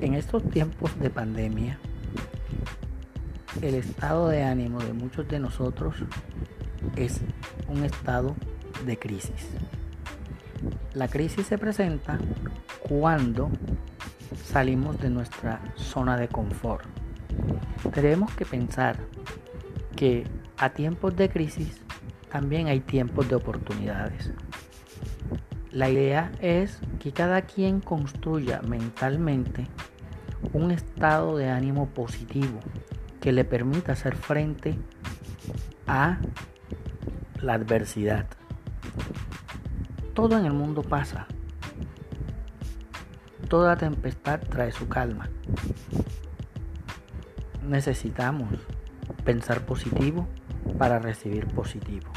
En estos tiempos de pandemia, el estado de ánimo de muchos de nosotros es un estado de crisis. La crisis se presenta cuando salimos de nuestra zona de confort. Tenemos que pensar que a tiempos de crisis también hay tiempos de oportunidades. La idea es que cada quien construya mentalmente un estado de ánimo positivo que le permita hacer frente a la adversidad. Todo en el mundo pasa. Toda tempestad trae su calma. Necesitamos pensar positivo para recibir positivo.